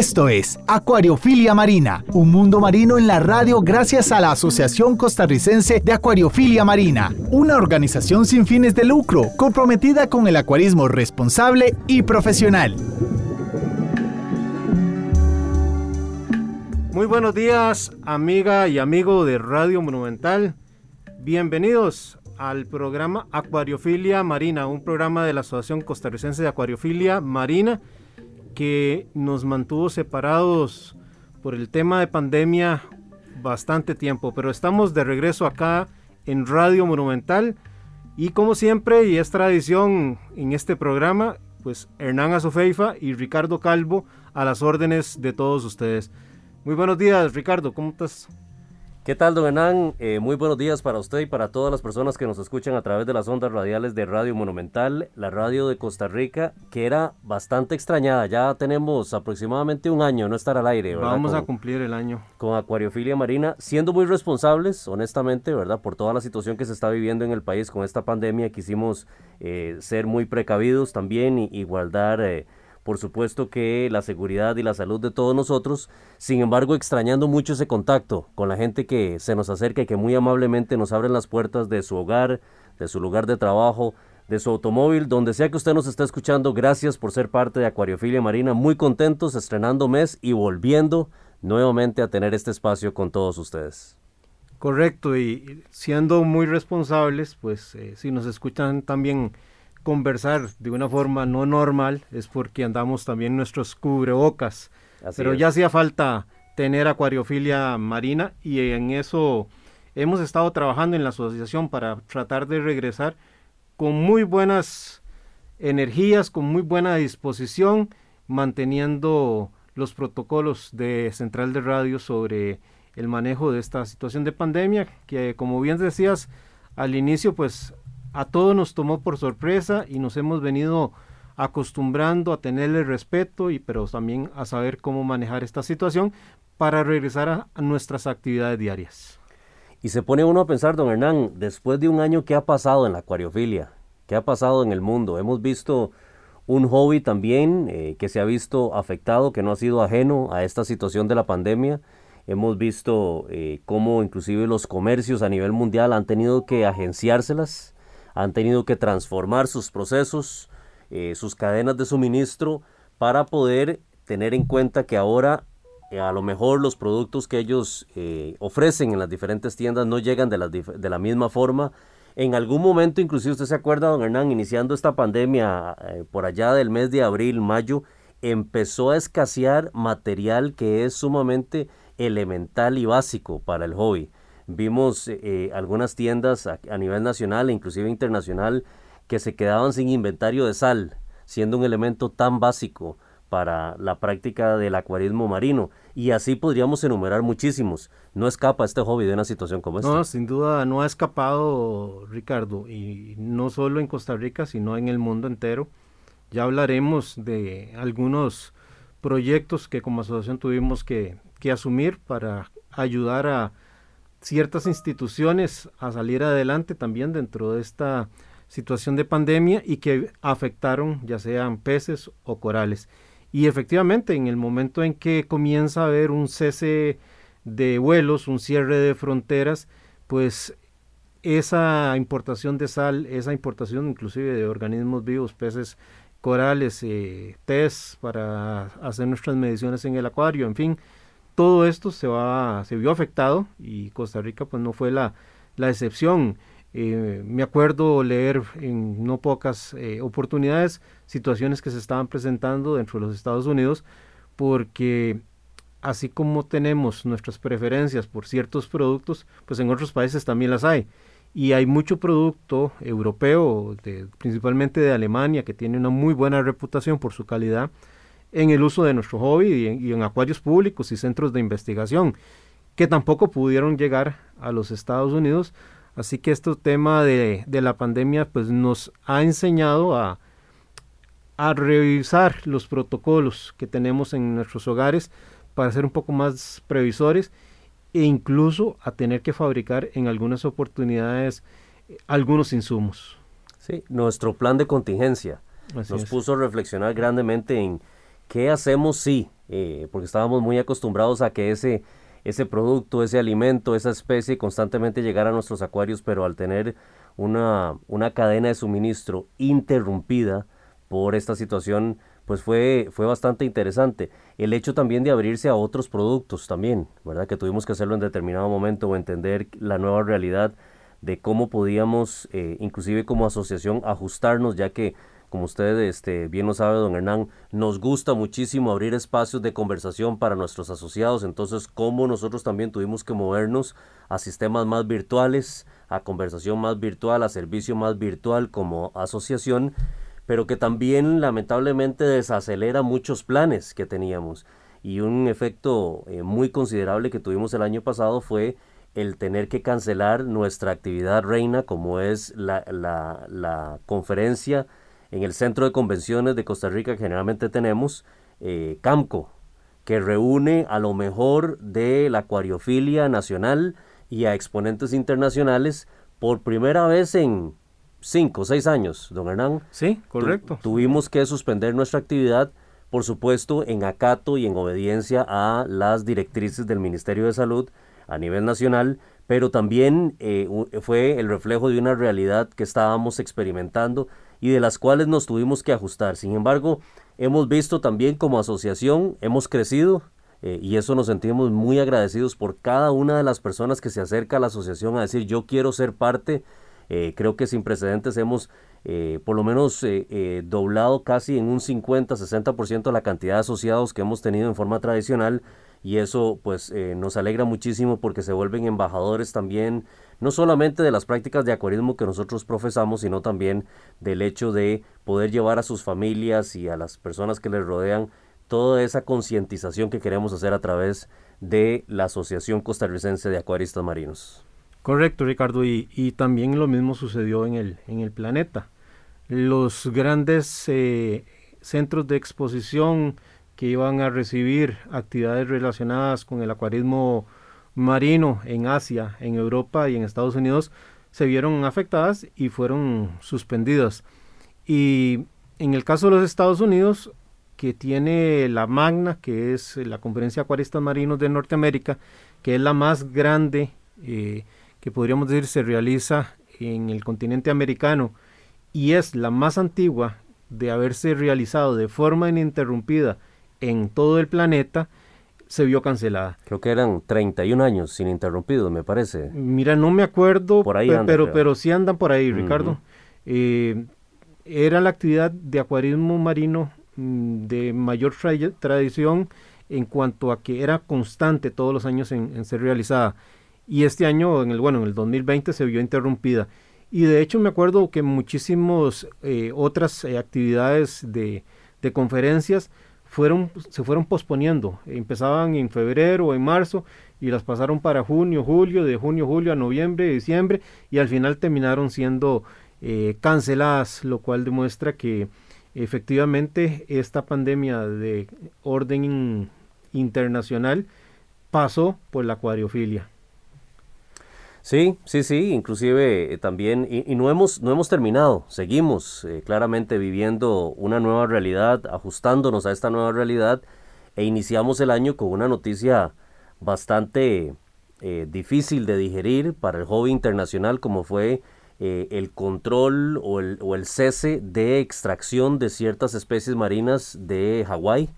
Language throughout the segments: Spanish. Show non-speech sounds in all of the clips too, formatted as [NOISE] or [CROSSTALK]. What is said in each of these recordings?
Esto es Acuariofilia Marina, un mundo marino en la radio gracias a la Asociación Costarricense de Acuariofilia Marina, una organización sin fines de lucro comprometida con el acuarismo responsable y profesional. Muy buenos días, amiga y amigo de Radio Monumental. Bienvenidos al programa Acuariofilia Marina, un programa de la Asociación Costarricense de Acuariofilia Marina que nos mantuvo separados por el tema de pandemia bastante tiempo, pero estamos de regreso acá en Radio Monumental y como siempre y es tradición en este programa, pues Hernán Azofeifa y Ricardo Calvo a las órdenes de todos ustedes. Muy buenos días Ricardo, ¿cómo estás? ¿Qué tal, don Hernán? Eh, muy buenos días para usted y para todas las personas que nos escuchan a través de las ondas radiales de Radio Monumental, la radio de Costa Rica, que era bastante extrañada. Ya tenemos aproximadamente un año no estar al aire, ¿verdad? Vamos a cumplir el año. Con Acuariofilia Marina, siendo muy responsables, honestamente, ¿verdad? Por toda la situación que se está viviendo en el país con esta pandemia, quisimos eh, ser muy precavidos también y, guardar... Eh, por supuesto que la seguridad y la salud de todos nosotros, sin embargo extrañando mucho ese contacto con la gente que se nos acerca y que muy amablemente nos abren las puertas de su hogar, de su lugar de trabajo, de su automóvil, donde sea que usted nos esté escuchando, gracias por ser parte de Acuariofilia Marina, muy contentos estrenando mes y volviendo nuevamente a tener este espacio con todos ustedes. Correcto, y siendo muy responsables, pues eh, si nos escuchan también conversar de una forma no normal es porque andamos también nuestros cubrebocas. Pero ya hacía falta tener acuariofilia marina y en eso hemos estado trabajando en la asociación para tratar de regresar con muy buenas energías, con muy buena disposición, manteniendo los protocolos de Central de Radio sobre el manejo de esta situación de pandemia, que como bien decías al inicio, pues a todos nos tomó por sorpresa y nos hemos venido acostumbrando a tenerle respeto y pero también a saber cómo manejar esta situación para regresar a, nuestras actividades diarias. Y se pone uno a pensar, don Hernán, después de un año, ¿qué ha pasado en la acuariofilia? ¿Qué ha pasado en el mundo? Hemos visto un hobby también eh, que se ha visto afectado, que no ha sido ajeno a esta situación de la pandemia. Hemos visto eh, cómo inclusive los comercios a nivel mundial han tenido que agenciárselas han tenido que transformar sus procesos, eh, sus cadenas de suministro para poder tener en cuenta que ahora eh, a lo mejor los productos que ellos eh, ofrecen en las diferentes tiendas no llegan de la, de la misma forma. En algún momento, inclusive usted se acuerda, don Hernán, iniciando esta pandemia por allá del mes de abril, mayo, empezó a escasear material que es sumamente elemental y básico para el hobby. Vimos eh, algunas tiendas a, nivel nacional e inclusive internacional que se quedaban sin inventario de sal, siendo un elemento tan básico para la práctica del acuarismo marino. Y así podríamos enumerar muchísimos. No escapa este hobby de una situación como esta. No, sin duda no ha escapado, Ricardo, y no solo en Costa Rica, sino en el mundo entero. Ya hablaremos de algunos proyectos que como asociación tuvimos que asumir para ayudar a ciertas instituciones a salir adelante también dentro de esta situación de pandemia y que afectaron ya sean peces o corales. Y efectivamente, en el momento en que comienza a haber un cese de vuelos, un cierre de fronteras, pues esa importación de sal, esa importación inclusive de organismos vivos, peces, corales, eh, test para hacer nuestras mediciones en el acuario, en fin, todo esto se, va, se vio afectado y Costa Rica pues no fue la, excepción. Eh, me acuerdo leer en no pocas eh, oportunidades situaciones que se estaban presentando dentro de los Estados Unidos porque así como tenemos nuestras preferencias por ciertos productos, pues en otros países también las hay. Y hay mucho producto europeo, principalmente de Alemania, que tiene una muy buena reputación por su calidad, en el uso de nuestro hobby y en, acuarios públicos y centros de investigación, que tampoco pudieron llegar a los Estados Unidos. Así que este tema de, la pandemia pues nos ha enseñado a, a revisar los protocolos que tenemos en nuestros hogares para ser un poco más previsores e incluso a tener que fabricar en algunas oportunidades eh, algunos insumos. Sí, nuestro plan de contingencia nos puso a reflexionar grandemente en qué hacemos si, eh, porque estábamos muy acostumbrados a que ese, ese producto, ese alimento, esa especie constantemente llegara a nuestros acuarios, pero al tener una, una cadena de suministro interrumpida por esta situación, pues fue, fue bastante interesante. El hecho también de abrirse a otros productos también, ¿verdad? Que tuvimos que hacerlo en determinado momento o entender la nueva realidad de cómo podíamos, eh, inclusive como asociación, ajustarnos, ya que, como usted este, bien lo sabe, don Hernán, nos gusta muchísimo abrir espacios de conversación para nuestros asociados, entonces, cómo nosotros también tuvimos que movernos a sistemas más virtuales, a conversación más virtual, a servicio más virtual como asociación, pero que también lamentablemente desacelera muchos planes que teníamos. Y un efecto eh, muy considerable que tuvimos el año pasado fue el tener que cancelar nuestra actividad reina, como es la, conferencia en el Centro de Convenciones de Costa Rica generalmente tenemos, eh, CAMCO, que reúne a lo mejor de la acuariofilia nacional y a exponentes internacionales por primera vez en cinco o seis años, don Hernán. Sí, correcto. tuvimos que suspender nuestra actividad, por supuesto, en acato y en obediencia a las directrices del Ministerio de Salud a nivel nacional, pero también eh, fue el reflejo de una realidad que estábamos experimentando y de las cuales nos tuvimos que ajustar. Sin embargo, hemos visto también como asociación, hemos crecido, eh, y eso nos sentimos muy agradecidos por cada una de las personas que se acerca a la asociación a decir yo quiero ser parte. Eh, creo que sin precedentes hemos eh, por lo menos doblado casi en un 50-60% la cantidad de asociados que hemos tenido en forma tradicional y eso pues nos alegra muchísimo porque se vuelven embajadores también no solamente de las prácticas de acuarismo que nosotros profesamos, sino también del hecho de poder llevar a sus familias y a las personas que les rodean toda esa concientización que queremos hacer a través de la Asociación Costarricense de Acuaristas Marinos. Correcto, Ricardo, y, también lo mismo sucedió en el, en el planeta. Los grandes eh, centros de exposición que iban a recibir actividades relacionadas con el acuarismo marino en Asia, en Europa y en Estados Unidos se vieron afectadas y fueron suspendidas. Y en el caso de los Estados Unidos, que tiene la Magna, que es la Conferencia Acuaristas Marinos de Norteamérica, que es la más grande eh, que podríamos decir se realiza en el continente americano y es la más antigua de haberse realizado de forma ininterrumpida en todo el planeta, se vio cancelada. Creo que eran 31 años ininterrumpidos, me parece. Mira, no me acuerdo, por ahí pero, pero sí andan por ahí, Ricardo. Eh, era la actividad de acuarismo marino Mm, de mayor tradición en cuanto a que era constante todos los años en, ser realizada. Y este año, en el, bueno, en el 2020 se vio interrumpida. Y de hecho me acuerdo que muchísimas eh, otras eh, actividades de, de, conferencias fueron, se fueron posponiendo. Empezaban en febrero o en marzo y las pasaron para junio, julio, de junio, julio a noviembre, diciembre y al final terminaron siendo eh, canceladas, lo cual demuestra que Efectivamente, esta pandemia de orden internacional pasó por la acuariofilia. Sí, sí, sí, inclusive eh, también, y, no, hemos, no hemos terminado, seguimos eh, claramente viviendo una nueva realidad, ajustándonos a esta nueva realidad, e iniciamos el año con una noticia bastante eh, difícil de digerir para el hobby internacional, como fue el control o el, o el, cese de extracción de ciertas especies marinas de Hawái,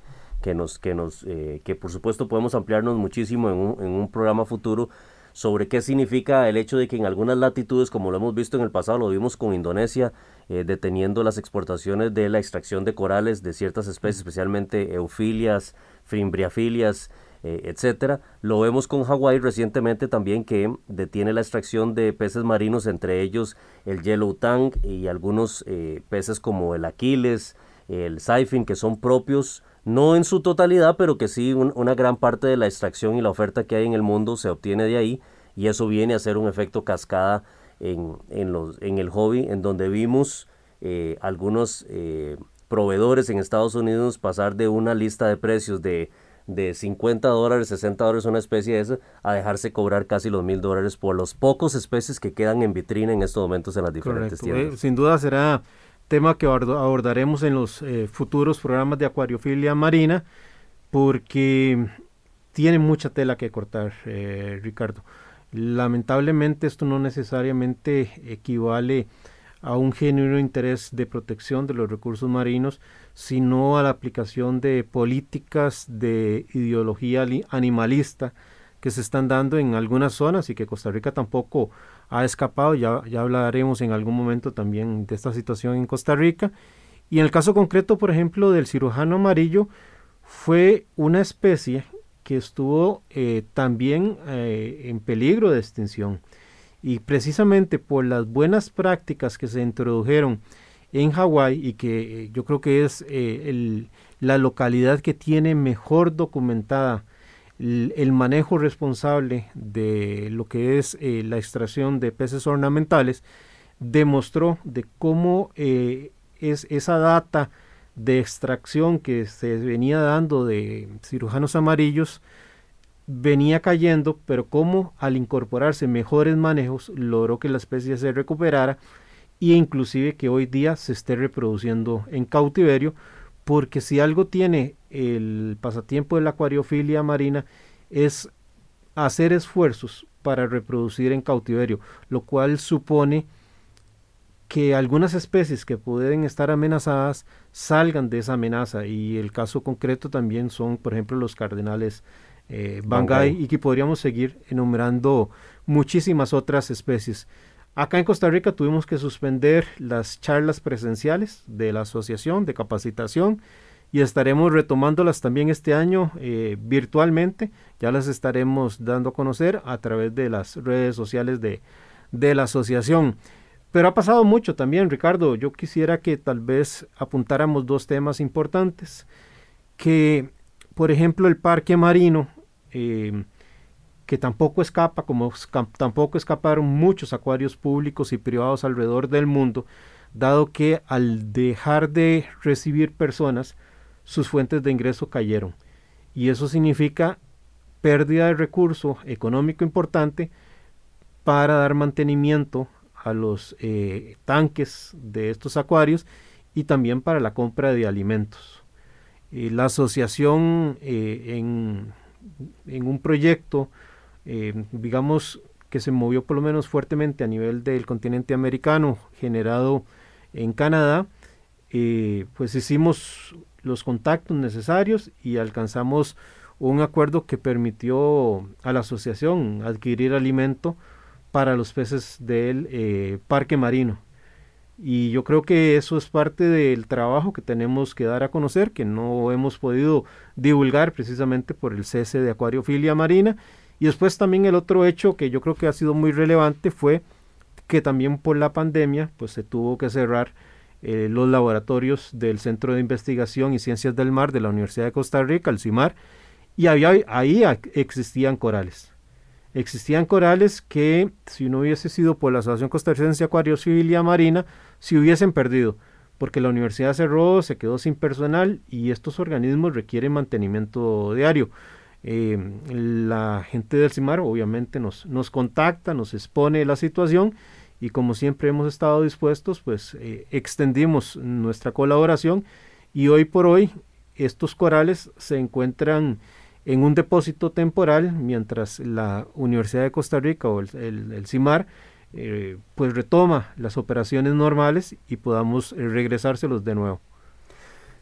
que, nos, que, nos, eh, que por supuesto podemos ampliarnos muchísimo en un, en un, programa futuro sobre qué significa el hecho de que en algunas latitudes, como lo hemos visto en el pasado, lo vimos con Indonesia, eh, deteniendo las exportaciones de la extracción de corales de ciertas especies, especialmente eufilias, frimbriafilias, eh, etcétera. Lo vemos con Hawái recientemente también que detiene la extracción de peces marinos, entre ellos el yellow tang y algunos eh, peces como el aquiles, el saifin, que son propios, no en su totalidad, pero que sí una gran parte de la extracción y la oferta que hay en el mundo se obtiene de ahí y eso viene a ser un efecto cascada en, en, los, en el hobby, en donde vimos eh, algunos proveedores en Estados Unidos pasar de una lista de precios de, de 50 dólares, 60 dólares una especie de esa, a dejarse cobrar casi los mil dólares por los pocos especies que quedan en vitrina en estos momentos en las diferentes tiendas. Eh, sin duda será tema que abordaremos en los eh, futuros programas de acuariofilia marina, porque tiene mucha tela que cortar, eh, Ricardo. Lamentablemente esto no necesariamente equivale a un genuino interés de protección de los recursos marinos, sino a la aplicación de políticas de ideología animalista que se están dando en algunas zonas y que Costa Rica tampoco ha escapado. Ya, ya hablaremos en algún momento también de esta situación en Costa Rica. Y en el caso concreto, por ejemplo, del cirujano amarillo, fue una especie que estuvo eh, también eh, en peligro de extinción. Y precisamente por las buenas prácticas que se introdujeron en Hawái y que eh, yo creo que es la localidad que tiene mejor documentada el, manejo responsable de lo que es la extracción de peces ornamentales, demostró de cómo es esa data de extracción que se venía dando de cirujanos amarillos venía cayendo, pero como al incorporarse mejores manejos logró que la especie se recuperara e inclusive que hoy día se esté reproduciendo en cautiverio, porque si algo tiene el pasatiempo de la acuariofilia marina es hacer esfuerzos para reproducir en cautiverio, lo cual supone que algunas especies que pueden estar amenazadas salgan de esa amenaza y el caso concreto también son por ejemplo los cardenales eh, bangay y que podríamos seguir enumerando muchísimas otras especies. Acá en Costa Rica tuvimos que suspender las charlas presenciales de la asociación de capacitación y estaremos retomándolas también este año eh, virtualmente. Ya las estaremos dando a conocer a través de las redes sociales de, de la asociación. Pero ha pasado mucho también, Ricardo. Yo quisiera que tal vez apuntáramos dos temas importantes. Que, por ejemplo, el parque marino, eh, que tampoco escapa, como tampoco escaparon muchos acuarios públicos y privados alrededor del mundo, dado que al dejar de recibir personas, sus fuentes de ingreso cayeron. Y eso significa pérdida de recurso económico importante para dar mantenimiento a los eh, tanques de estos acuarios y también para la compra de alimentos. la asociación eh, en, un proyecto, eh, digamos, que se movió por lo menos fuertemente a nivel del continente americano, generado en Canadá, pues hicimos los contactos necesarios y alcanzamos un acuerdo que permitió a la asociación adquirir alimento para los peces del eh, parque marino. Y yo creo que eso es parte del trabajo que tenemos que dar a conocer, que no hemos podido divulgar precisamente por el cese de acuariofilia marina. Y después también el otro hecho que yo creo que ha sido muy relevante fue que también por la pandemia pues se tuvo que cerrar eh, los laboratorios del Centro de Investigación y Ciencias del Mar de la Universidad de Costa Rica, el CIMAR, y había, ahí existían corales existían corales que si no hubiese sido por la Asociación Costarricense Acuariofilia Marina, se hubiesen perdido, porque la universidad cerró, se quedó sin personal y estos organismos requieren mantenimiento diario. Eh, la gente del CIMAR obviamente nos, nos contacta, nos expone la situación y como siempre hemos estado dispuestos, pues eh, extendimos nuestra colaboración y hoy por hoy estos corales se encuentran en un depósito temporal mientras la Universidad de Costa Rica o el, CIMAR eh, pues retoma las operaciones normales y podamos eh, regresárselos de nuevo.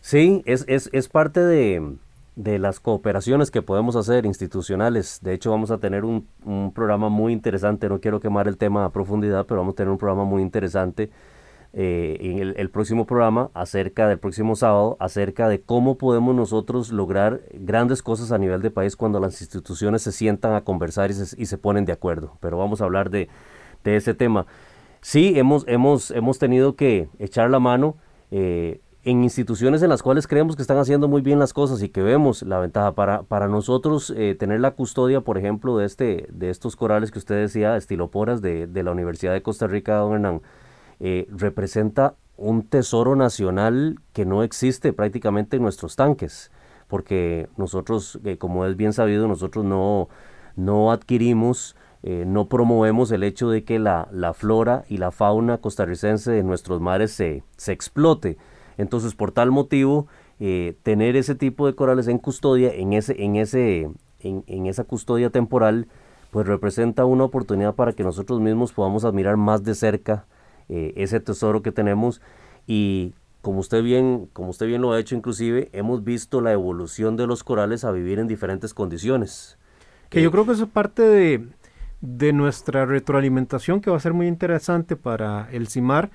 Sí, es, es, es parte de, de, las cooperaciones que podemos hacer institucionales. De hecho, vamos a tener un, un programa muy interesante, no quiero quemar el tema a profundidad, pero vamos a tener un programa muy interesante eh, en el, próximo programa, acerca del próximo sábado, acerca de cómo podemos nosotros lograr grandes cosas a nivel de país cuando las instituciones se sientan a conversar y se, y se ponen de acuerdo. Pero vamos a hablar de, de, ese tema. Sí, hemos, hemos, hemos tenido que echar la mano. Eh, en instituciones en las cuales creemos que están haciendo muy bien las cosas y que vemos la ventaja para, para nosotros eh, tener la custodia, por ejemplo, de, este, de estos corales que usted decía, estiloporas de, de la Universidad de Costa Rica, don Hernán, eh, representa un tesoro nacional que no existe prácticamente en nuestros tanques, porque nosotros, eh, como es bien sabido, nosotros no, no adquirimos, no promovemos el hecho de que la, la, flora y la fauna costarricense de nuestros mares se, se explote. Entonces, por tal motivo, eh, tener ese tipo de corales en custodia, en, ese, en, ese, en, en esa custodia temporal, pues representa una oportunidad para que nosotros mismos podamos admirar más de cerca eh, ese tesoro que tenemos. Y como usted bien como usted bien lo ha hecho inclusive hemos visto la evolución de los corales a vivir en diferentes condiciones. Que yo eh, creo que eso es parte de, de nuestra retroalimentación que va a ser muy interesante para el CIMAR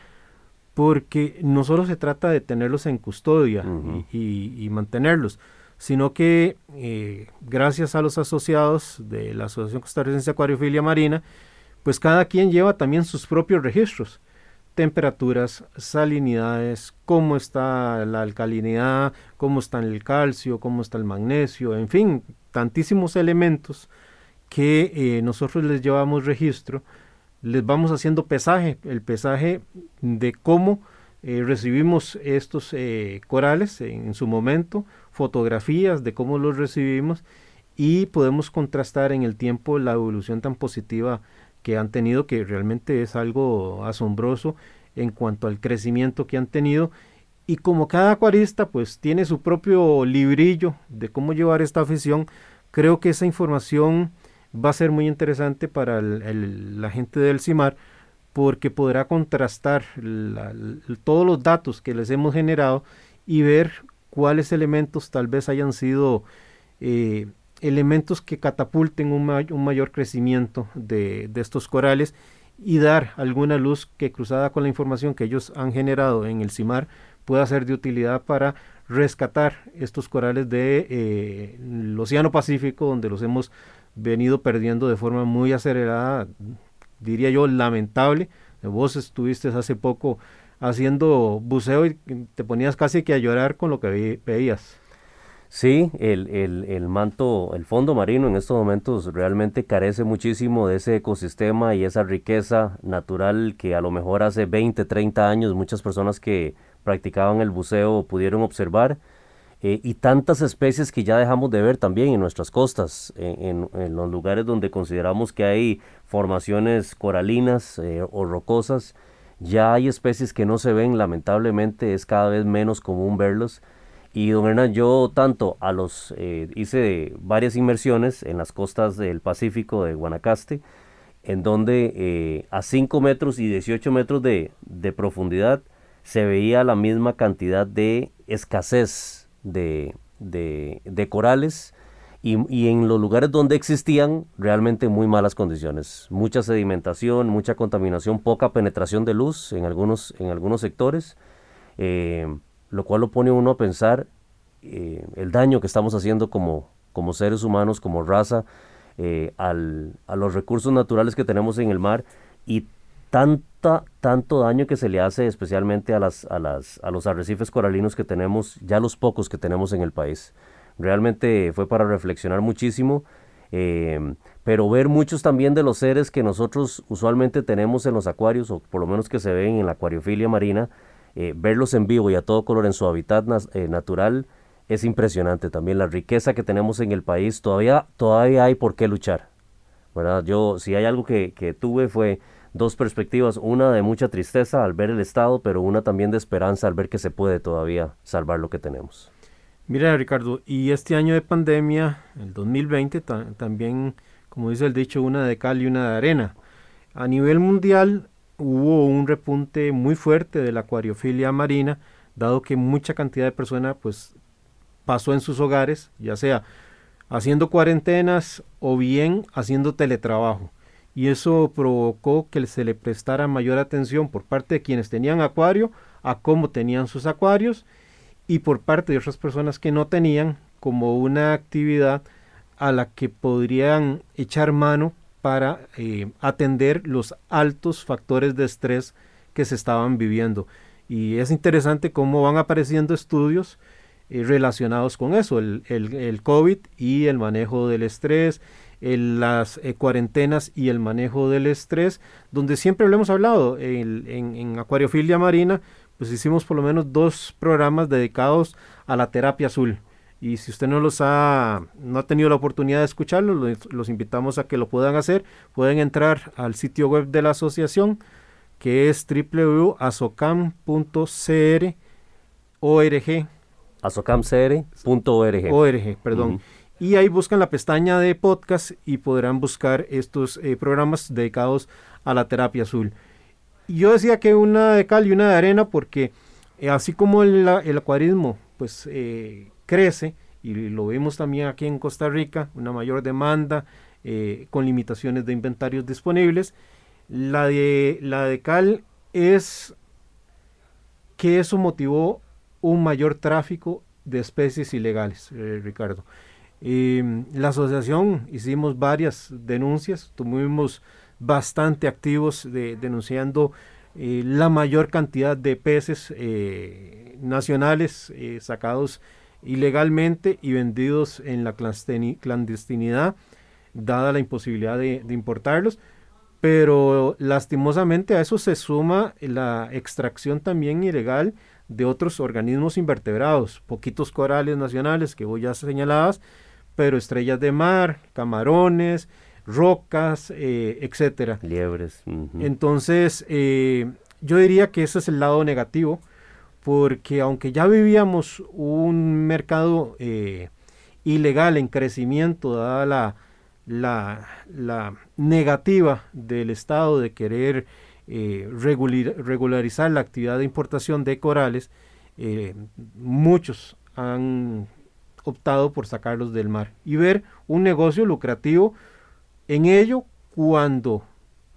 porque no solo se trata de tenerlos en custodia y, mantenerlos, sino que eh, gracias a los asociados de la Asociación Costarricense de Acuariofilia Marina, pues cada quien lleva también sus propios registros temperaturas, salinidades, cómo está la alcalinidad, cómo está el calcio, cómo está el magnesio, en fin, tantísimos elementos que eh, nosotros les llevamos registro, les vamos haciendo pesaje, el pesaje de cómo eh, recibimos estos eh, corales en, su momento, fotografías de cómo los recibimos y podemos contrastar en el tiempo la evolución tan positiva que han tenido, que realmente es algo asombroso en cuanto al crecimiento que han tenido. Y como cada acuarista pues tiene su propio librillo de cómo llevar esta afición, creo que esa información va a ser muy interesante para la gente del CIMAR porque podrá contrastar todos los datos que les hemos generado y ver cuáles elementos tal vez hayan sido eh, elementos que catapulten un, mayor crecimiento de, estos corales y dar alguna luz que cruzada con la información que ellos han generado en el CIMAR pueda ser de utilidad para rescatar estos corales del de, eh, Océano Pacífico donde los hemos venido perdiendo de forma muy acelerada, diría yo lamentable. Vos estuviste hace poco haciendo buceo y te ponías casi que a llorar con lo que veías. Sí, el, el, el, manto, el fondo marino en estos momentos realmente carece muchísimo de ese ecosistema y esa riqueza natural que a lo mejor hace 20, 30 años muchas personas que practicaban el buceo pudieron observar eh, y tantas especies que ya dejamos de ver también en nuestras costas, en, en, los lugares donde consideramos que hay formaciones coralinas eh, o rocosas, ya hay especies que no se ven, lamentablemente es cada vez menos común verlos. Y don Hernán, yo tanto a los eh, hice varias inmersiones en las costas del Pacífico de Guanacaste, en donde eh, a 5 metros y 18 metros de, profundidad se veía la misma cantidad de escasez de, corales y, y, en los lugares donde existían realmente muy malas condiciones. Mucha sedimentación, mucha contaminación, poca penetración de luz en algunos, en algunos sectores. Eh, lo cual lo pone uno a pensar eh, el daño que estamos haciendo como, como seres humanos, como raza, eh, al, a los recursos naturales que tenemos en el mar y tanto daño que se le hace especialmente a, las, a, las, a los arrecifes coralinos que tenemos, ya los pocos que tenemos en el país. Realmente fue para reflexionar muchísimo, eh, pero ver muchos también de los seres que nosotros usualmente tenemos en los acuarios, o por lo menos que se ven en la acuariofilia marina, eh, verlos en vivo y a todo color en su hábitat eh, natural es impresionante también. La riqueza que tenemos en el país, todavía, todavía hay por qué luchar. Yo, si hay algo que, que tuve fue dos perspectivas, una de mucha tristeza al ver el estado, pero una también de esperanza al ver que se puede todavía salvar lo que tenemos. Mira, Ricardo, y este año de pandemia, el 2020, también, como dice el dicho, una de cal y una de arena. A nivel mundial, hubo un repunte muy fuerte de la acuariofilia marina, dado que mucha cantidad de personas pues pasó en sus hogares, ya sea haciendo cuarentenas o bien haciendo teletrabajo. Y eso provocó que se le prestara mayor atención por parte de quienes tenían acuario a cómo tenían sus acuarios y por parte de otras personas que no tenían como una actividad a la que podrían echar mano para eh, atender los altos factores de estrés que se estaban viviendo. Y es interesante cómo van apareciendo estudios eh, relacionados con eso, el, el, COVID y el manejo del estrés, las eh, cuarentenas y el manejo del estrés, donde siempre lo hemos hablado en, en, Acuariofilia Marina, pues hicimos por lo menos dos programas dedicados a la terapia azul. Y si usted no los ha, no ha tenido la oportunidad de escucharlos, los, los invitamos a que lo puedan hacer. Pueden entrar al sitio web de la asociación, que es www.asocam.cr.org. Asocamcr.org. ORG, perdón. Y ahí buscan la pestaña de podcast y podrán buscar estos eh, programas dedicados a la terapia azul. Yo decía que una de cal y una de arena porque eh, así como el, el acuarismo pues eh, crece y lo vemos también aquí en Costa Rica, una mayor demanda con limitaciones de inventarios disponibles, la de, la de cal es que eso motivó un mayor tráfico de especies ilegales, Ricardo. Em, la asociación hicimos varias denuncias, tuvimos bastante activos de, denunciando eh, la mayor cantidad de peces eh, nacionales eh, sacados ilegalmente y vendidos en la clandestinidad, dada la imposibilidad de, de importarlos. Pero lastimosamente a eso se suma la extracción también ilegal de otros organismos invertebrados, poquitos corales nacionales que vos ya señalabas, pero estrellas de mar, camarones, rocas, eh, etcétera. Liebres. Entonces, eh, yo diría que ese es el lado negativo, porque aunque ya vivíamos un mercado eh, ilegal en crecimiento, dada la, la, la, negativa del Estado de querer regularizar la actividad de importación de corales, muchos han optado por sacarlos del mar y ver un negocio lucrativo en ello cuando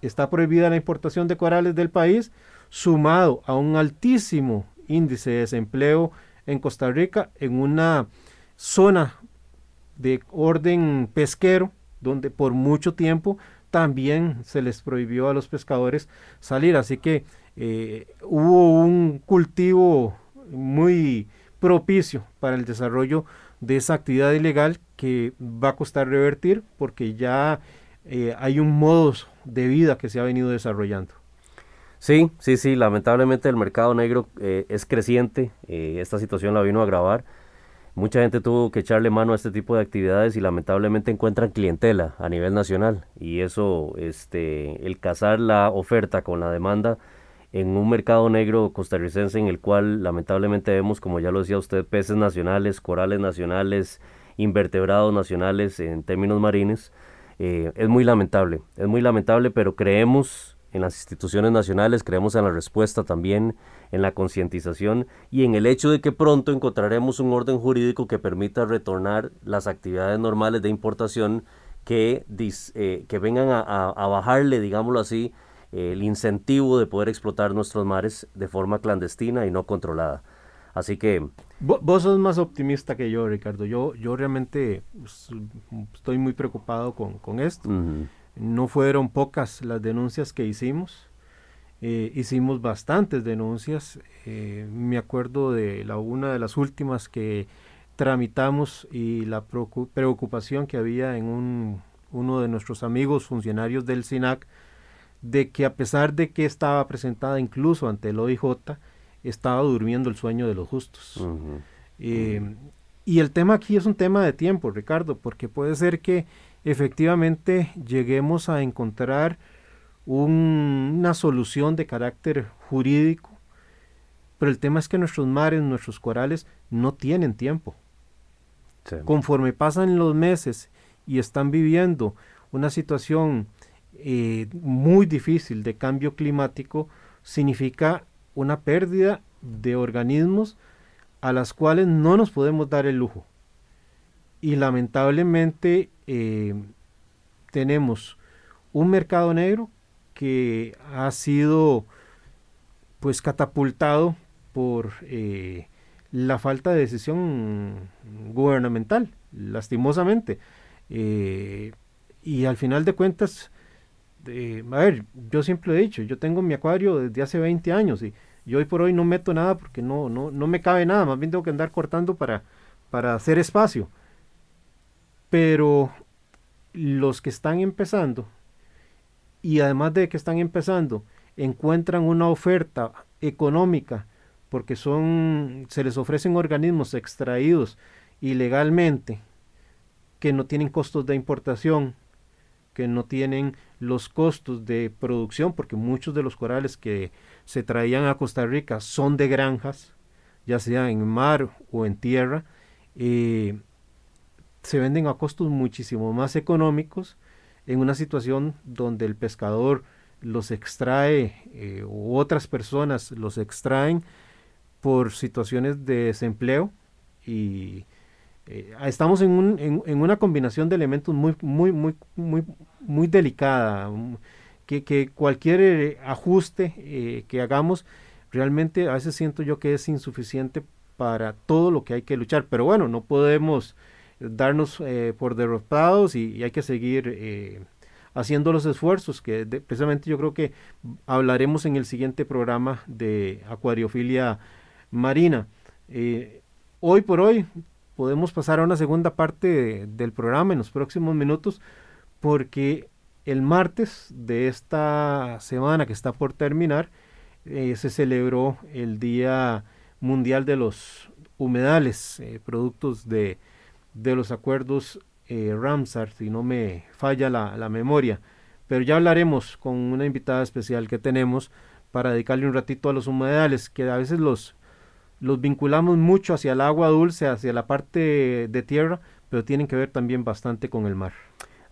está prohibida la importación de corales del país, sumado a un altísimo índice de desempleo en Costa Rica, en una zona de orden pesquero, donde por mucho tiempo también se les prohibió a los pescadores salir. Así que eh, hubo un cultivo muy propicio para el desarrollo de esa actividad ilegal que va a costar revertir porque ya eh, hay un modo de vida que se ha venido desarrollando. Sí, sí, sí, lamentablemente el mercado negro eh, es creciente, eh, esta situación la vino a agravar. Mucha gente tuvo que echarle mano a este tipo de actividades y lamentablemente encuentran clientela a nivel nacional. Y eso, este, el casar la oferta con la demanda, en un mercado negro costarricense en el cual lamentablemente vemos, como ya lo decía usted, peces nacionales, corales nacionales, invertebrados nacionales en términos marines, eh, es muy lamentable, es muy lamentable, pero creemos en las instituciones nacionales, creemos en la respuesta también, en la concientización y en el hecho de que pronto encontraremos un orden jurídico que permita retornar las actividades normales de importación que, eh, que vengan a, a bajarle, digámoslo así, el incentivo de poder explotar nuestros mares de forma clandestina y no controlada. Así que... Vos, sos más optimista que yo, Ricardo. Yo, yo realmente pues, estoy muy preocupado con, esto. No fueron pocas las denuncias que hicimos. Eh, hicimos bastantes denuncias. Eh, me acuerdo de la, una de las últimas que tramitamos y la preocupación que había en un, uno de nuestros amigos funcionarios del SINAC de que a pesar de que estaba presentada incluso ante el OIJ, estaba durmiendo el sueño de los justos. Eh, y el tema aquí es un tema de tiempo, Ricardo, porque puede ser que efectivamente lleguemos a encontrar una solución de carácter jurídico, pero el tema es que nuestros mares, nuestros corales no tienen tiempo. Conforme pasan los meses y están viviendo una situación eh, muy difícil de cambio climático significa una pérdida de organismos a las cuales no nos podemos dar el lujo. Y lamentablemente eh, tenemos un mercado negro que ha sido pues catapultado por eh, la falta de decisión gubernamental, lastimosamente. y al final de cuentas, a ver, yo siempre he dicho, yo tengo mi acuario desde hace 20 años y yo hoy por hoy no meto nada porque no, no, no me cabe nada, más bien tengo que andar cortando para, para hacer espacio. Pero los que están empezando, y además de que están empezando, encuentran una oferta económica porque son, se les ofrecen organismos extraídos ilegalmente que no tienen costos de importación, que no tienen los costos de producción, porque muchos de los corales que se traían a Costa Rica son de granjas, ya sea en mar o en tierra, eh, se venden a costos muchísimo más económicos en una situación donde el pescador los extrae eh, u otras personas los extraen por situaciones de desempleo y eh, estamos en, un, en, una combinación de elementos muy, muy, muy, muy, muy delicada, mm, que, que cualquier eh, ajuste eh, que hagamos, realmente a veces siento yo que es insuficiente para todo lo que hay que luchar. Pero bueno, no podemos darnos por derrotados y, hay que seguir haciendo los esfuerzos, que precisamente yo creo que hablaremos en el siguiente programa de acuariofilia marina. hoy por hoy podemos pasar a una segunda parte del programa en los próximos minutos porque el martes de esta semana que está por terminar eh, se celebró el Día Mundial de los Humedales, eh, productos de, de, los acuerdos eh, Ramsar, si no me falla la, la memoria. Pero ya hablaremos con una invitada especial que tenemos para dedicarle un ratito a los humedales, que a veces los los vinculamos mucho hacia el agua dulce, hacia la parte de tierra, pero tienen que ver también bastante con el mar.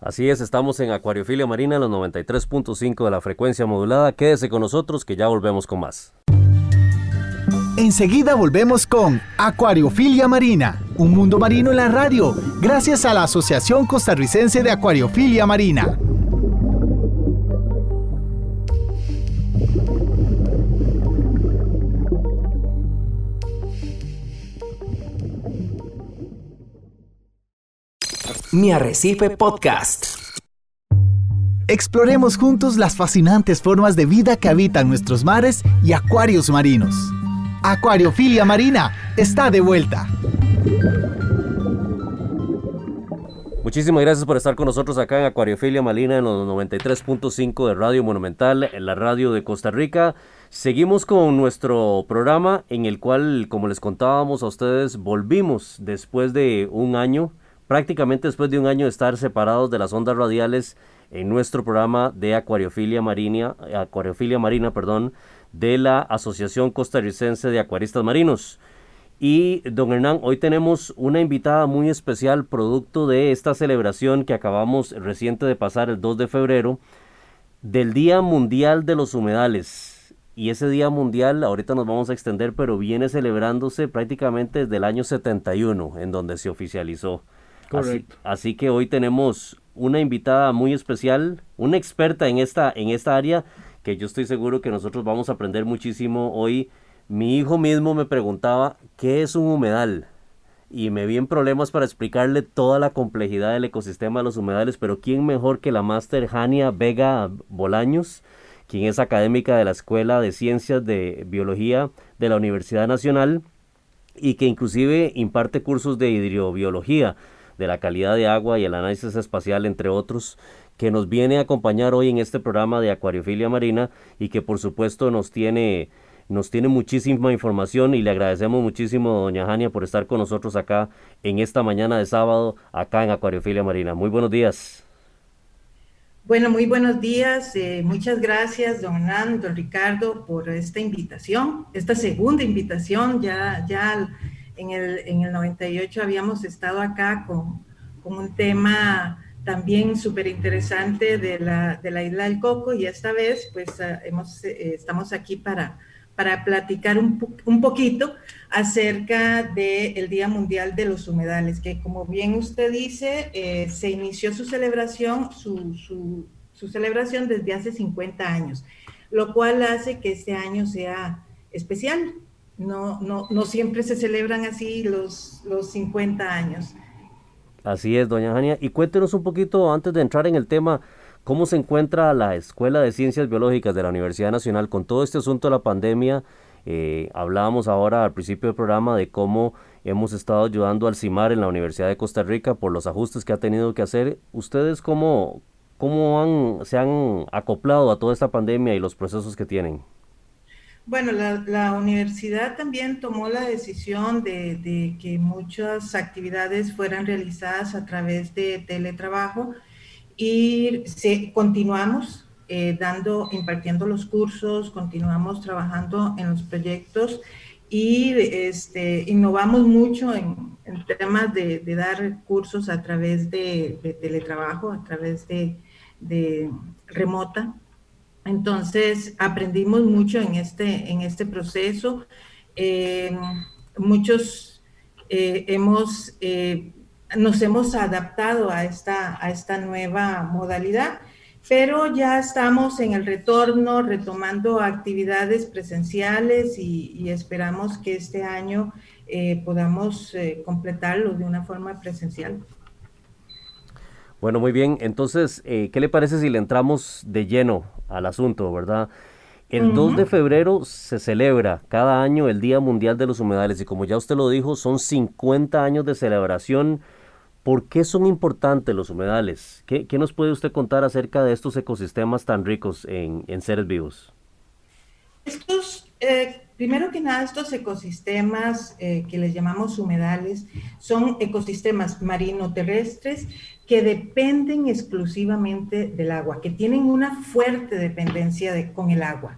Así es, estamos en Acuariofilia Marina los 93.5 de la frecuencia modulada. Quédese con nosotros que ya volvemos con más. Enseguida volvemos con Acuariofilia Marina, un mundo marino en la radio, gracias a la Asociación Costarricense de Acuariofilia Marina. Mi Arrecife Podcast. Exploremos juntos las fascinantes formas de vida que habitan nuestros mares y acuarios marinos. Acuariofilia Marina está de vuelta. Muchísimas gracias por estar con nosotros acá en Acuariofilia Marina en los 93.5 de Radio Monumental, en la radio de Costa Rica. Seguimos con nuestro programa en el cual, como les contábamos a ustedes, volvimos después de un año prácticamente después de un año de estar separados de las ondas radiales en nuestro programa de acuariofilia marina, acuariofilia marina, perdón, de la Asociación Costarricense de Acuaristas Marinos. Y don Hernán, hoy tenemos una invitada muy especial, producto de esta celebración que acabamos reciente de pasar el 2 de febrero, del Día Mundial de los Humedales. Y ese Día Mundial, ahorita nos vamos a extender, pero viene celebrándose prácticamente desde el año 71, en donde se oficializó. Así, que hoy tenemos una invitada muy especial, una experta en esta, en esta área, que yo estoy seguro que nosotros vamos a aprender muchísimo hoy. Mi hijo mismo me preguntaba, ¿qué es un humedal? Y me vi en problemas para explicarle toda la complejidad del ecosistema de los humedales, pero ¿quién mejor que la máster Jania Vega Bolaños, quien es académica de la Escuela de Ciencias de Biología de la Universidad Nacional y que inclusive imparte cursos de hidrobiología? de la calidad de agua y el análisis espacial, entre otros, que nos viene a acompañar hoy en este programa de Acuariofilia Marina y que por supuesto nos tiene, nos tiene muchísima información y le agradecemos muchísimo, doña Jania, por estar con nosotros acá en esta mañana de sábado, acá en Acuariofilia Marina. Muy buenos días. Bueno, muy buenos días. Eh, muchas gracias, don Hernán, don Ricardo, por esta invitación, esta segunda invitación. Ya, ya en el, en el 98 habíamos estado acá con, con un tema también súper interesante de la, de la, isla del Coco y esta vez pues ah, hemos, eh, estamos aquí para, para platicar un, un poquito acerca del Día Mundial de los Humedales, que como bien usted dice, eh, se inició su celebración, su, su, su, celebración desde hace 50 años, lo cual hace que este año sea especial, no, no, no siempre se celebran así los, los 50 años. Así es, doña Jania. Y cuéntenos un poquito, antes de entrar en el tema, cómo se encuentra la Escuela de Ciencias Biológicas de la Universidad Nacional con todo este asunto de la pandemia. Eh, hablábamos ahora al principio del programa de cómo hemos estado ayudando al CIMAR en la Universidad de Costa Rica por los ajustes que ha tenido que hacer. ¿Ustedes cómo, cómo han, se han acoplado a toda esta pandemia y los procesos que tienen? Bueno, la, universidad también tomó la decisión de, que muchas actividades fueran realizadas a través de teletrabajo y continuamos eh, dando, impartiendo los cursos, continuamos trabajando en los proyectos y este, innovamos mucho en, temas de, dar cursos a través de, teletrabajo, a través de, remota. Entonces, aprendimos mucho en este, en este proceso. Eh, muchos eh, hemos, nos hemos adaptado a esta, a esta nueva modalidad pero ya estamos en el retorno, retomando actividades presenciales y, esperamos que este año eh, podamos eh, completarlo de una forma presencial. Bueno, muy bien. Entonces, eh, ¿qué le parece si le entramos de lleno al asunto, verdad? El 2 de febrero se celebra cada año el Día Mundial de los Humedales y como ya usted lo dijo, son 50 años de celebración ¿Por qué son importantes los humedales? ¿Qué, nos puede usted contar acerca de estos ecosistemas tan ricos en, seres vivos? Estos, eh, primero que nada, estos ecosistemas eh, que les llamamos humedales son ecosistemas marino-terrestres que dependen exclusivamente del agua, que tienen una fuerte dependencia con el agua.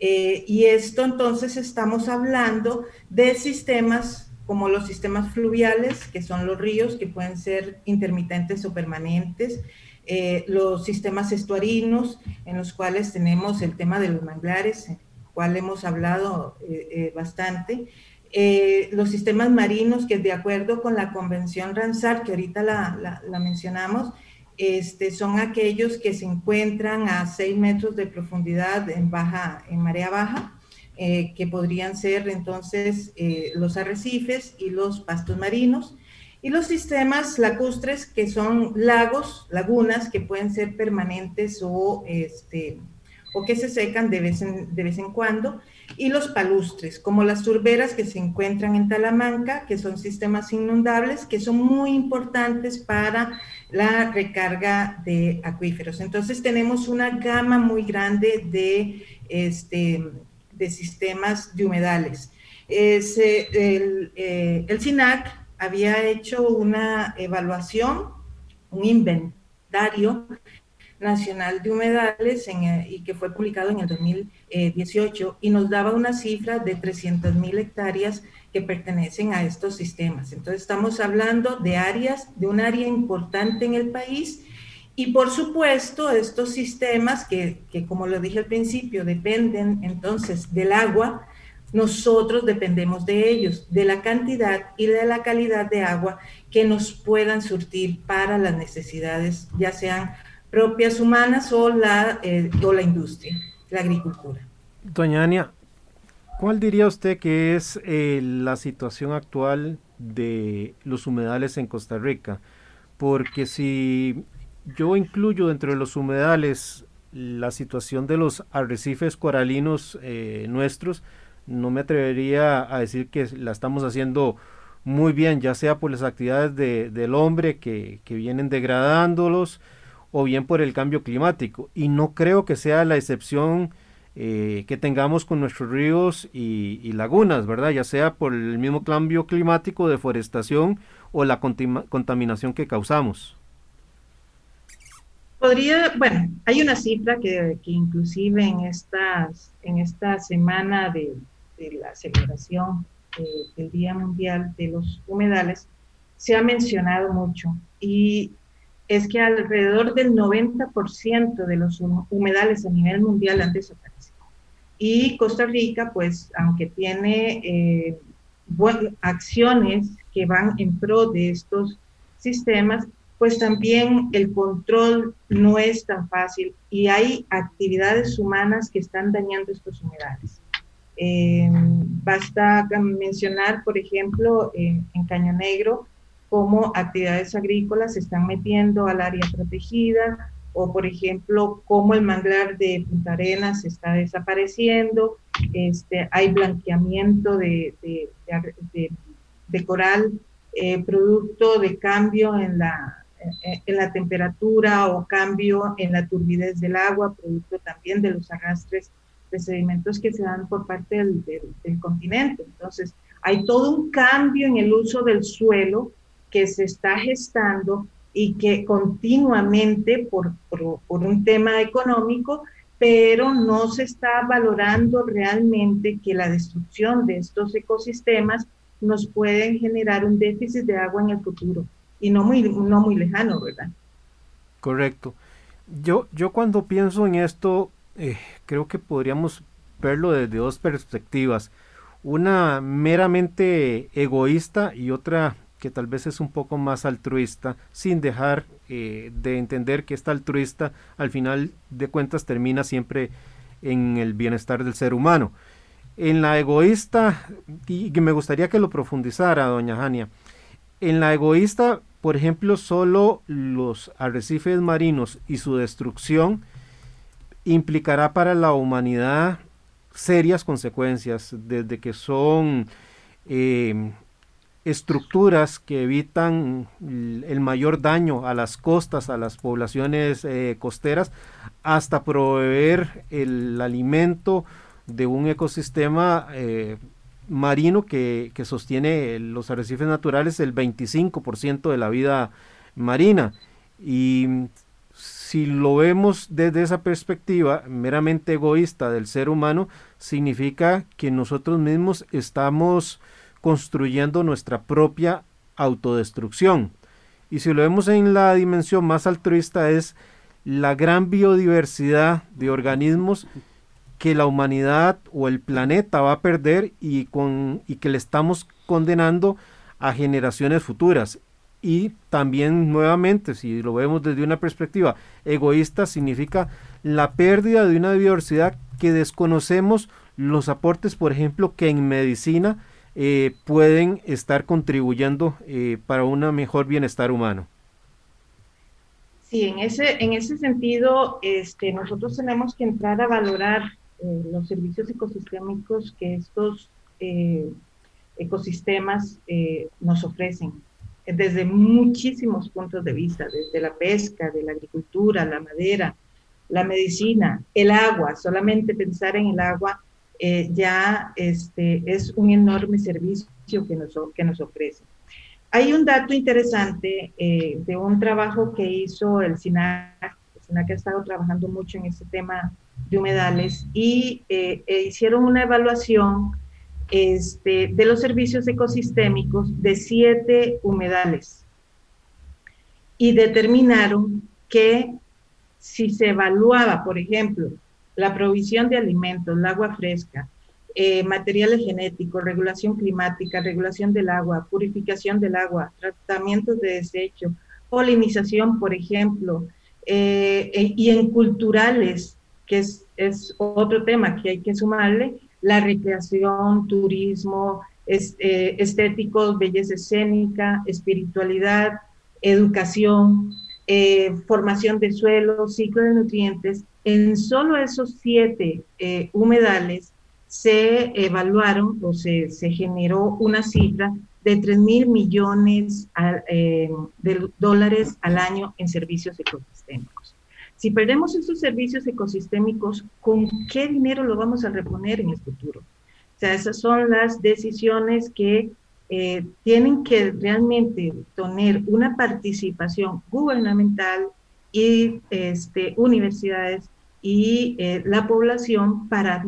Eh, y esto entonces estamos hablando de sistemas como los sistemas fluviales, que son los ríos, que pueden ser intermitentes o permanentes, eh, los sistemas estuarinos, en los cuales tenemos el tema de los manglares, el cual hemos hablado eh, eh, los sistemas marinos, que de acuerdo con la Convención Ramsar, que ahorita la, la, mencionamos, este, son aquellos que se encuentran a 6 metros de profundidad en, baja, en marea baja, eh, que podrían ser entonces eh, los arrecifes y los pastos marinos, y los sistemas lacustres, que son lagos, lagunas, que pueden ser permanentes o, este, o que se secan de vez, en, de vez en cuando, y los palustres, como las turberas que se encuentran en Talamanca, que son sistemas inundables, que son muy importantes para la recarga de acuíferos. Entonces tenemos una gama muy grande de este, de sistemas de humedales. el, eh, el SINAC había hecho una evaluación, un inventario nacional de humedales eh, y que fue publicado en el 2018 y nos daba una cifra de 300 mil hectáreas que pertenecen a estos sistemas. Entonces estamos hablando de áreas, de un área importante en el país y por supuesto, estos sistemas que, como lo dije al principio, dependen entonces del agua, nosotros dependemos de ellos, de la cantidad y de la calidad de agua que nos puedan surtir para las necesidades, ya sean propias humanas o la, eh, o la industria, la agricultura. Doña Ania, ¿cuál diría usted que es eh, la situación actual de los humedales en Costa Rica? Porque si yo incluyo dentro de los humedales la situación de los arrecifes coralinos eh, nuestros. No me atrevería a decir que la estamos haciendo muy bien, ya sea por las actividades del hombre que, vienen degradándolos o bien por el cambio climático. Y no creo que sea la excepción eh, que tengamos con nuestros ríos y, lagunas, ¿verdad? Ya sea por el mismo cambio climático, deforestación o la contaminación que causamos. Podría, bueno, hay una cifra que, que inclusive en, estas, en esta semana de, de la celebración eh, del Día Mundial de los Humedales se ha mencionado mucho y es que alrededor del 90% de los humedales a nivel mundial han desaparecido. Y Costa Rica, pues, aunque tiene eh, acciones que van en pro de estos sistemas, pues también el control no es tan fácil y hay actividades humanas que están dañando estos humedales. Eh, basta mencionar, por ejemplo, en Caño Negro, cómo actividades agrícolas se están metiendo al área protegida, o por ejemplo, cómo el manglar de Punta Arenas está desapareciendo, este, hay blanqueamiento de, de, coral, eh, producto de cambio en la, en la temperatura o cambio en la turbidez del agua, producto también de los arrastres de sedimentos que se dan por parte del, del, continente. Entonces, hay todo un cambio en el uso del suelo que se está gestando y que continuamente, por, por, un tema económico, pero no se está valorando realmente que la destrucción de estos ecosistemas nos pueden generar un déficit de agua en el futuro y no muy, no muy lejano, ¿verdad? Correcto. Yo, yo cuando pienso en esto, eh, creo que podríamos verlo desde dos perspectivas. Una meramente egoísta y otra que tal vez es un poco más altruista, sin dejar eh, de entender que esta altruista al final de cuentas termina siempre en el bienestar del ser humano. En la egoísta, y me gustaría que lo profundizara, doña Jania, en la egoísta, por ejemplo, solo los arrecifes marinos y su destrucción implicará para la humanidad serias consecuencias, desde que son eh, estructuras que evitan el mayor daño a las costas, a las poblaciones eh, costeras, hasta proveer el alimento de un ecosistema eh, marino que, que, sostiene los arrecifes naturales el 25% de la vida marina. Y si lo vemos desde esa perspectiva meramente egoísta del ser humano, significa que nosotros mismos estamos construyendo nuestra propia autodestrucción. Y si lo vemos en la dimensión más altruista es la gran biodiversidad de organismos que la humanidad o el planeta va a perder y, con, y que le estamos condenando a generaciones futuras. Y también nuevamente, si lo vemos desde una perspectiva egoísta, significa la pérdida de una biodiversidad que desconocemos los aportes, por ejemplo, que en medicina eh, pueden estar contribuyendo eh, para un mejor bienestar humano. Sí, en ese, en ese sentido, este, nosotros tenemos que entrar a valorar eh, los servicios ecosistémicos que estos ecosistemas nos ofrecen desde muchísimos puntos de vista, desde la pesca, de la agricultura, la madera, la medicina, el agua, solamente pensar en el agua ya este, es un enorme servicio que nos, que nos ofrece. Hay un dato interesante de un trabajo que hizo el SINAC, el SINAC ha estado trabajando mucho en este tema de humedales y eh, e hicieron una evaluación este, de los servicios ecosistémicos de siete humedales y determinaron que si se evaluaba, por ejemplo, la provisión de alimentos, el agua fresca, eh, materiales genéticos, regulación climática, regulación del agua, purificación del agua, tratamientos de desecho, polinización, por ejemplo, eh, y en culturales, que es, es, otro tema que hay que sumarle, la recreación, turismo, eh, estéticos, belleza escénica, espiritualidad, educación, eh, formación de suelo, ciclo de nutrientes. En solo esos siete eh, humedales se evaluaron o se, generó una cifra de 3 mil millones de dólares al año en servicios ecosistémicos. Si perdemos esos servicios ecosistémicos, ¿con qué dinero lo vamos a reponer en el futuro? O sea, esas son las decisiones que eh, tienen que realmente tener una participación gubernamental y este, universidades y eh, la población para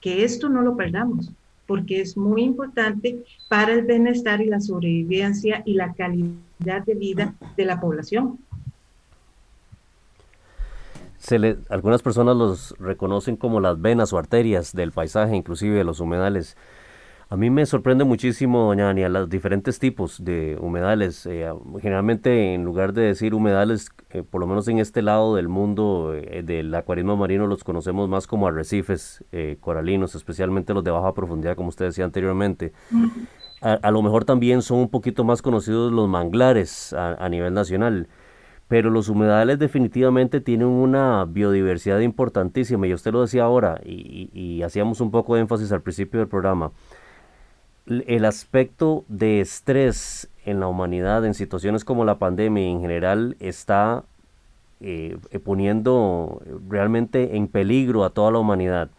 que esto no lo perdamos, porque es muy importante para el bienestar y la sobrevivencia y la calidad de vida de la población algunas personas los reconocen como las venas o arterias del paisaje, inclusive de los humedales. A mí me sorprende muchísimo, doña Ania, los diferentes tipos de humedales. Eh, generalmente, en lugar de decir humedales, eh, por lo menos en este lado del mundo eh, del acuarismo marino, los conocemos más como arrecifes coralinos, especialmente los de baja profundidad, como usted decía anteriormente. A, lo mejor también son un poquito más conocidos los manglares a nivel nacional pero los humedales definitivamente tienen una biodiversidad importantísima y usted lo decía ahora y, hacíamos un poco de énfasis al principio del programa. El aspecto de estrés en la humanidad en situaciones como la pandemia en general está eh, poniendo realmente en peligro a toda la humanidad.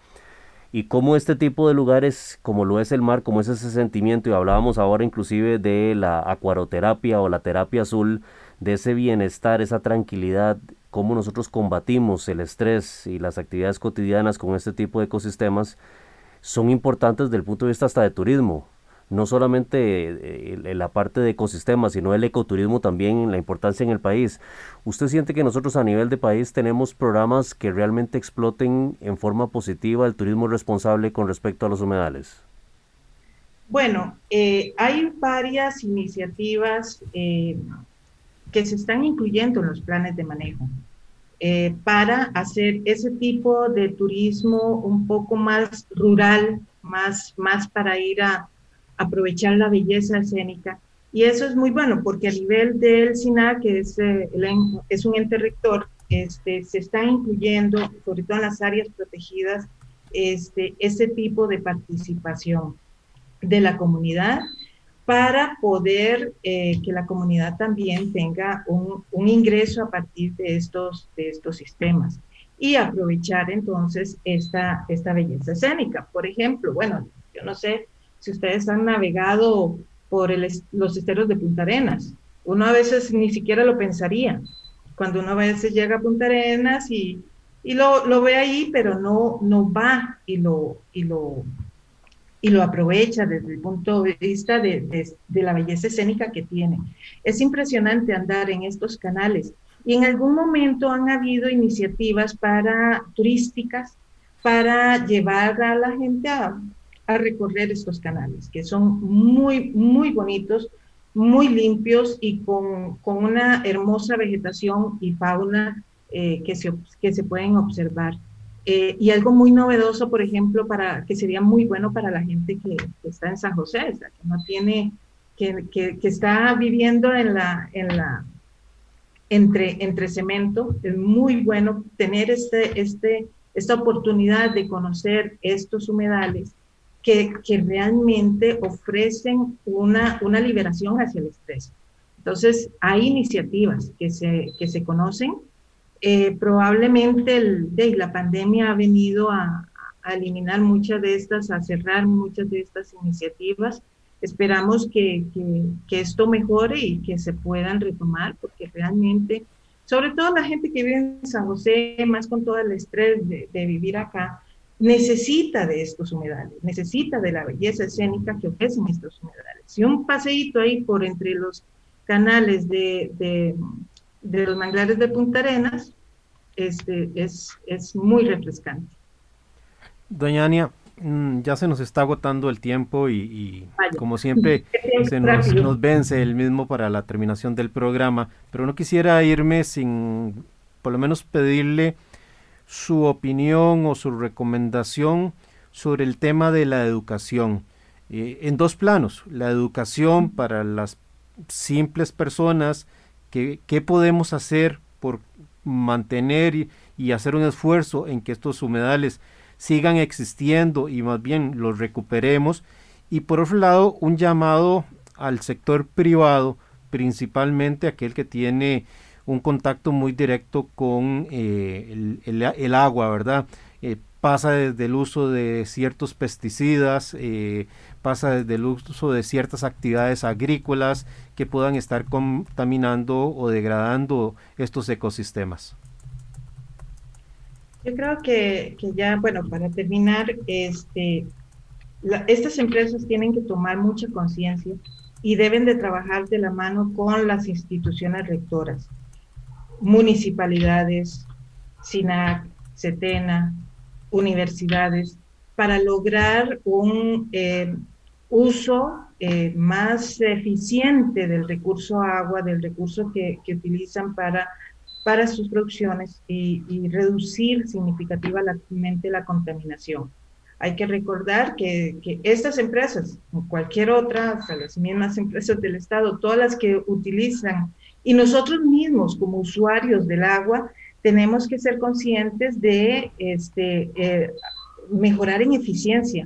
y cómo este tipo de lugares, como lo es el mar, como es ese sentimiento, y hablábamos ahora inclusive de la acuaroterapia o la terapia azul, de ese bienestar, esa tranquilidad, cómo nosotros combatimos el estrés y las actividades cotidianas con este tipo de ecosistemas, son importantes desde el punto de vista hasta de turismo no solamente eh, la parte de ecosistemas, sino el ecoturismo también, la importancia en el país. ¿Usted siente que nosotros a nivel de país tenemos programas que realmente exploten en forma positiva el turismo responsable con respecto a los humedales? Bueno, eh, hay varias iniciativas eh, que se están incluyendo en los planes de manejo. para hacer ese tipo de turismo un poco más rural, más, más para ir a, aprovechar la belleza escénica. Y eso es muy bueno porque a nivel del SINA, que es, eh, es un ente rector, este, se está incluyendo, sobre todo en las áreas protegidas, este, ese tipo de participación de la comunidad para poder eh, que la comunidad también tenga un, un, ingreso a partir de estos, de estos sistemas y aprovechar entonces esta, esta belleza escénica. Por ejemplo, bueno, yo no sé si ustedes han navegado por los esteros de Punta Arenas. Uno a veces ni siquiera lo pensaría. Cuando uno a veces llega a Punta Arenas y, lo, ve ahí, pero no, va y lo, aprovecha desde el punto de vista de, de, de la belleza escénica que tiene. Es impresionante andar en estos canales y en algún momento han habido iniciativas para turísticas para llevar a la gente a a recorrer estos canales, que son muy, muy bonitos, muy limpios y con, con una hermosa vegetación y fauna eh, que, se, que se pueden observar. Eh, y algo muy novedoso, por ejemplo, para, que sería muy bueno para la gente que, está en San José, que no tiene, que, que, que, está viviendo en la, en la, entre, entre cemento, es muy bueno tener este, este, esta oportunidad de conocer estos humedales que, realmente ofrecen una, una liberación hacia el estrés. Entonces, hay iniciativas que se, que se conocen. Eh, probablemente el, de, la pandemia ha venido a, a, eliminar muchas de estas, a cerrar muchas de estas iniciativas. Esperamos que, que, que, esto mejore y que se puedan retomar, porque realmente, sobre todo la gente que vive en San José, más con todo el estrés de, de vivir acá, necesita de estos humedales, necesita de la belleza escénica que ofrecen estos humedales. Y un paseíto ahí por entre los canales de, de, los manglares de Punta Arenas este, es, es muy refrescante. Doña Ania, mm, ya se nos está agotando el tiempo y, como siempre [LAUGHS] se nos, nos, vence el mismo para la terminación del programa, pero no quisiera irme sin por lo menos pedirle su opinión o su recomendación sobre el tema de la educación eh, en dos planos. La educación para las simples personas, que, qué podemos hacer por mantener y, y, hacer un esfuerzo en que estos humedales sigan existiendo y más bien los recuperemos. Y por otro lado, un llamado al sector privado, principalmente aquel que tiene un contacto muy directo con eh, el, agua, ¿verdad? Eh, pasa desde el uso de ciertos pesticidas, eh, pasa desde el uso de ciertas actividades agrícolas que puedan estar contaminando o degradando estos ecosistemas. Yo creo que, ya, bueno, para terminar, este, estas empresas tienen que tomar mucha conciencia y deben de trabajar de la mano con las instituciones rectoras municipalidades, SINAC, CETENA, universidades, para lograr un eh, uso eh, más eficiente del recurso agua, del recurso que, utilizan para, para sus producciones y, reducir significativamente la contaminación. Hay que recordar que, que estas empresas, o cualquier otra, o las mismas empresas del Estado, todas las que utilizan y nosotros mismos, como usuarios del agua, tenemos que ser conscientes de este, eh, mejorar en eficiencia,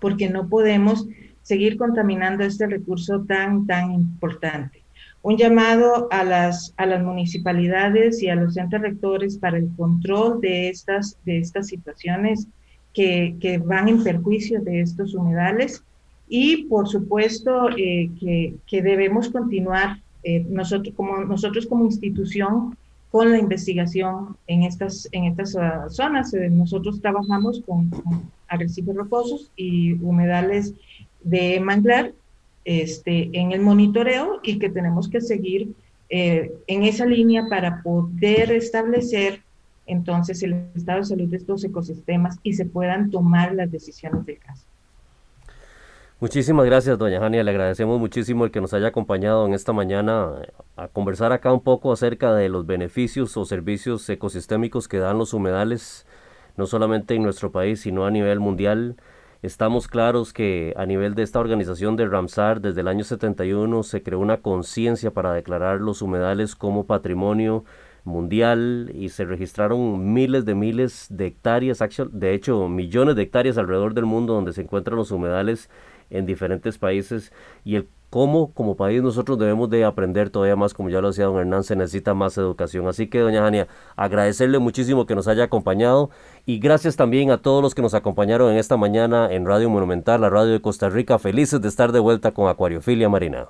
porque no podemos seguir contaminando este recurso tan, tan importante. Un llamado a las, a las municipalidades y a los centros rectores para el control de estas, de estas situaciones que, que van en perjuicio de estos humedales y por supuesto eh, que, que, debemos continuar eh, nosotros, como, nosotros como institución con la investigación en estas, en estas uh, zonas. Eh, nosotros trabajamos con, con, arrecifes rocosos y humedales de manglar este, en el monitoreo y que tenemos que seguir eh, en esa línea para poder establecer entonces el estado de salud de estos ecosistemas y se puedan tomar las decisiones del caso. Muchísimas gracias, doña Jania. Le agradecemos muchísimo el que nos haya acompañado en esta mañana a conversar acá un poco acerca de los beneficios o servicios ecosistémicos que dan los humedales, no solamente en nuestro país, sino a nivel mundial. Estamos claros que a nivel de esta organización de Ramsar, desde el año 71 se creó una conciencia para declarar los humedales como patrimonio mundial y se registraron miles de miles de hectáreas, de hecho millones de hectáreas alrededor del mundo donde se encuentran los humedales en diferentes países y el cómo como país nosotros debemos de aprender todavía más, como ya lo decía don Hernán, se necesita más educación. Así que doña Jania, agradecerle muchísimo que nos haya acompañado y gracias también a todos los que nos acompañaron en esta mañana en Radio Monumental, la radio de Costa Rica, felices de estar de vuelta con Acuariofilia Marina.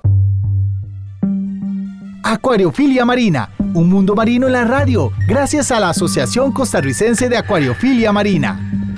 Acuariofilia Marina, un mundo marino en la radio, gracias a la Asociación Costarricense de Acuariofilia Marina.